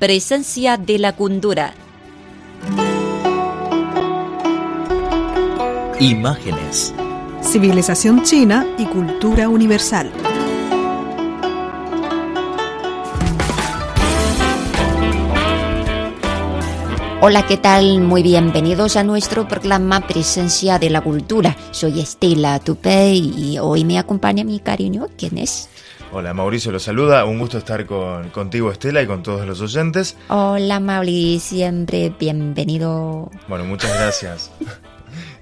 Presencia de la cultura. Imágenes. Civilización china y cultura universal. Hola, ¿qué tal? Muy bienvenidos a nuestro programa Presencia de la Cultura. Soy Estela Tupé y hoy me acompaña mi cariño. ¿Quién es? Hola, Mauricio lo saluda. Un gusto estar con, contigo, Estela, y con todos los oyentes. Hola, Mauricio. Siempre bienvenido. Bueno, muchas gracias.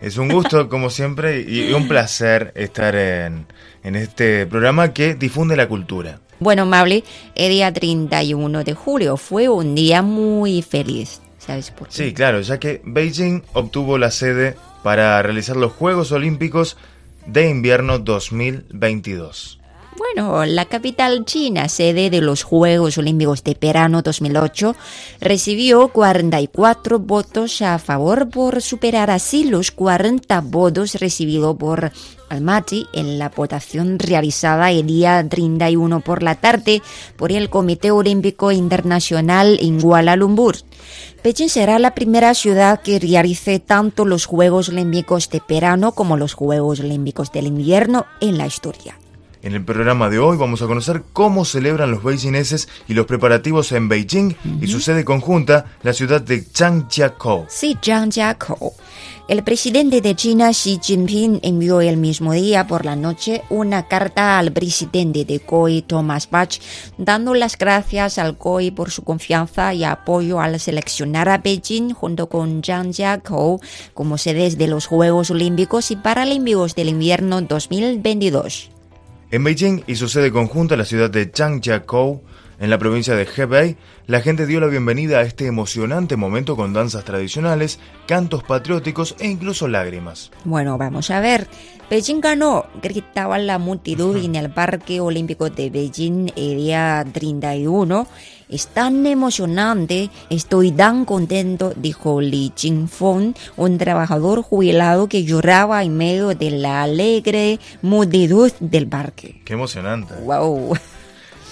es un gusto, como siempre, y un placer estar en, en este programa que difunde la cultura. Bueno, Mauli, el día 31 de julio fue un día muy feliz. ¿Sabes por qué? Sí, claro, ya que Beijing obtuvo la sede para realizar los Juegos Olímpicos de Invierno 2022. Bueno, la capital china, sede de los Juegos Olímpicos de Verano 2008, recibió 44 votos a favor por superar así los 40 votos recibidos por Almaty en la votación realizada el día 31 por la tarde por el Comité Olímpico Internacional en Kuala Lumpur. Beijing será la primera ciudad que realice tanto los Juegos Olímpicos de verano como los Juegos Olímpicos del invierno en la historia. En el programa de hoy vamos a conocer cómo celebran los beijingeses y los preparativos en Beijing y su sede conjunta, la ciudad de Zhangjiakou. Sí, Zhangjiakou. El presidente de China, Xi Jinping, envió el mismo día por la noche una carta al presidente de COI, Thomas Bach, dando las gracias al COI por su confianza y apoyo al seleccionar a Beijing junto con Zhangjiakou como sedes de los Juegos Olímpicos y Paralímpicos del Invierno 2022. En Beijing y su sede conjunta, la ciudad de Zhangjiakou, en la provincia de Hebei, la gente dio la bienvenida a este emocionante momento con danzas tradicionales, cantos patrióticos e incluso lágrimas. Bueno, vamos a ver. Beijing ganó, gritaba la multitud en el Parque Olímpico de Beijing el día 31. Es tan emocionante, estoy tan contento, dijo Li Jingfeng, un trabajador jubilado que lloraba en medio de la alegre multitud del parque. ¡Qué emocionante! ¡Wow!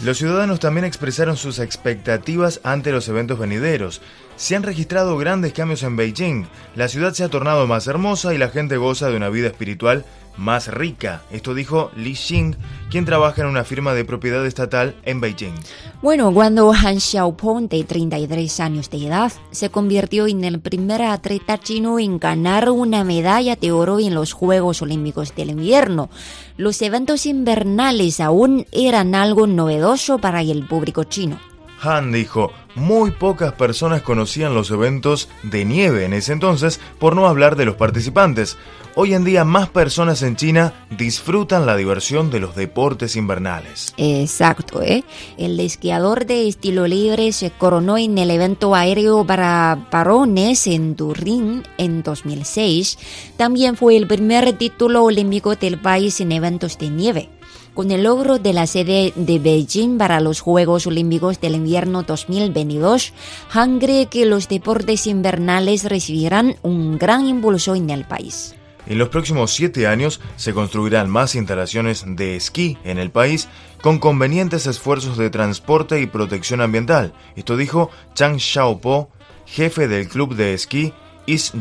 Los ciudadanos también expresaron sus expectativas ante los eventos venideros. Se han registrado grandes cambios en Beijing. La ciudad se ha tornado más hermosa y la gente goza de una vida espiritual más rica. Esto dijo Li Xing, quien trabaja en una firma de propiedad estatal en Beijing. Bueno, cuando Han Xiaopeng, de 33 años de edad, se convirtió en el primer atleta chino en ganar una medalla de oro en los Juegos Olímpicos del Invierno, los eventos invernales aún eran algo novedoso para el público chino. Han dijo, muy pocas personas conocían los eventos de nieve en ese entonces, por no hablar de los participantes. Hoy en día más personas en China disfrutan la diversión de los deportes invernales. Exacto, ¿eh? El esquiador de estilo libre se coronó en el evento aéreo para varones en Turín en 2006. También fue el primer título olímpico del país en eventos de nieve. Con el logro de la sede de Beijing para los Juegos Olímpicos del Invierno 2022, Han cree que los deportes invernales recibirán un gran impulso en el país. En los próximos siete años se construirán más instalaciones de esquí en el país con convenientes esfuerzos de transporte y protección ambiental. Esto dijo Chang Xiaopo, jefe del club de esquí East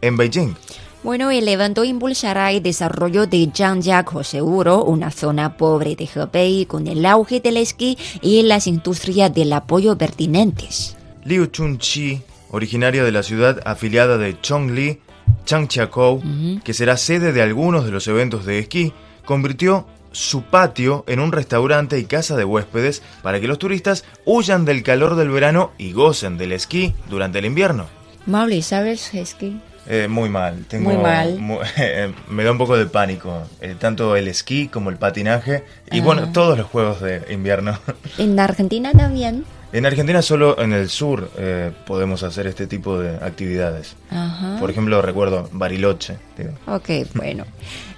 en Beijing. Bueno, el evento impulsará el desarrollo de Zhangjiakou Seguro, una zona pobre de Hebei con el auge del esquí y las industrias del apoyo pertinentes. Liu Chunchi, originaria de la ciudad afiliada de Chongli, Changjiakou, que será sede de algunos de los eventos de esquí, convirtió su patio en un restaurante y casa de huéspedes para que los turistas huyan del calor del verano y gocen del esquí durante el invierno. Mauli, ¿sabes esquí? Eh, muy mal. Tengo, Muy mal. mu- me da un poco de pánico. eh, tanto el esquí como el patinaje. Y Ah. bueno, todos los juegos de invierno. En Argentina también. En Argentina solo en el sur eh, podemos hacer este tipo de actividades. Ajá. Por ejemplo, recuerdo Bariloche. digo. Ok, bueno.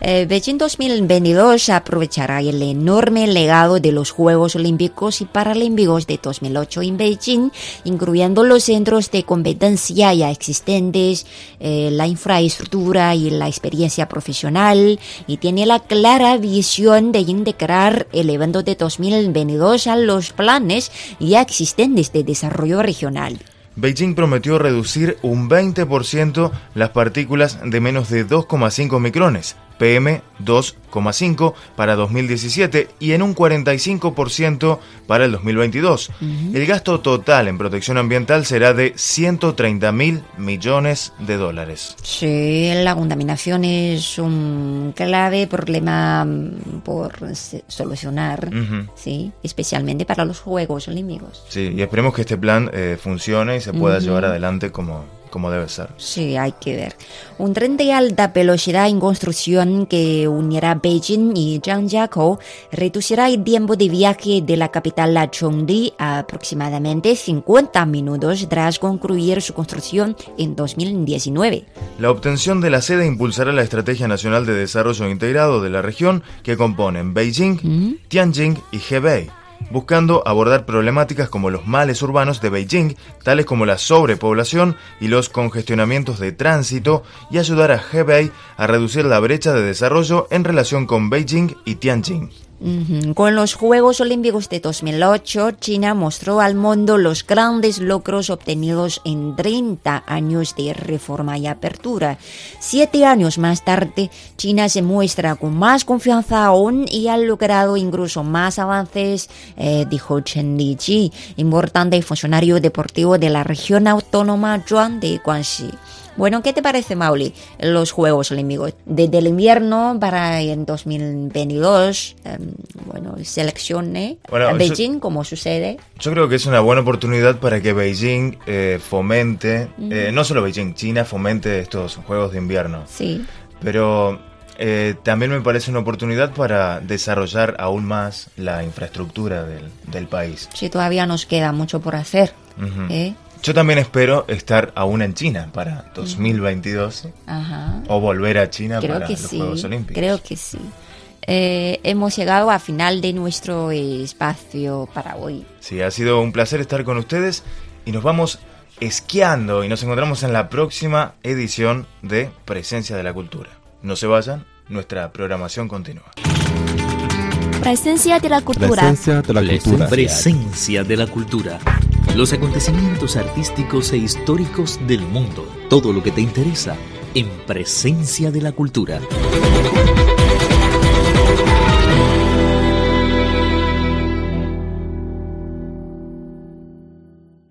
Eh, Beijing 2022 aprovechará el enorme legado de los Juegos Olímpicos y Paralímpicos de 2008 en Beijing, incluyendo los centros de competencia ya existentes, eh, la infraestructura y la experiencia profesional, y tiene la clara visión de integrar el evento de 2022 a los planes ya existentes de desarrollo regional. Beijing prometió reducir un 20% las partículas de menos de 2,5 micrones, PM 2,5 para 2017 y en un 45% para el 2022. El gasto total en protección ambiental será de 130 mil millones de dólares. Sí, la contaminación es un clave problema mm, por solucionar, sí, especialmente para los Juegos Olímpicos. Sí, y esperemos que este plan eh, funcione y se pueda llevar adelante como, como debe ser. Sí, hay que ver. Un tren de alta velocidad en construcción que unirá Beijing y Zhangjiakou reducirá el tiempo de viaje de la capital a Chongqing a aproximadamente 50 minutos tras concluir su construcción en 2019. La obtención de la sede impulsará la Estrategia Nacional de Desarrollo Integrado de la región que componen Beijing, Tianjin y Hebei, buscando abordar problemáticas como los males urbanos de Beijing, tales como la sobrepoblación y los congestionamientos de tránsito, y ayudar a Hebei a reducir la brecha de desarrollo en relación con Beijing y Tianjin. Con los Juegos Olímpicos de 2008, China mostró al mundo los grandes logros obtenidos en 30 años de reforma y apertura. Siete años más tarde, China se muestra con más confianza aún y ha logrado incluso más avances, eh, dijo Chen Liji, importante funcionario deportivo de la región autónoma Zhuang de Guangxi. Bueno, ¿qué te parece, Mauli? Los Juegos Olímpicos. Desde el invierno para en 2022, em, bueno, seleccione Bueno, a yo- Beijing como sucede. Yo creo que es una buena oportunidad para que Beijing eh, fomente, eh, no solo Beijing, China fomente estos Juegos de Invierno. Sí. Pero eh, también me parece una oportunidad para desarrollar aún más la infraestructura del, del país. Sí, todavía nos queda mucho por hacer. Ujú. ¿eh? Yo también espero estar aún en China para 2022 Ajá. o volver a China Creo para que los sí. Juegos Olímpicos. Creo que sí. Eh, hemos llegado al final de nuestro espacio para hoy. Sí, ha sido un placer estar con ustedes y nos vamos esquiando y nos encontramos en la próxima edición de Presencia de la Cultura. No se vayan, nuestra programación continúa. Presencia de la cultura. Presencia de la cultura. Presencia de la cultura. Los acontecimientos artísticos e históricos del mundo. Todo lo que te interesa en Presencia de la cultura.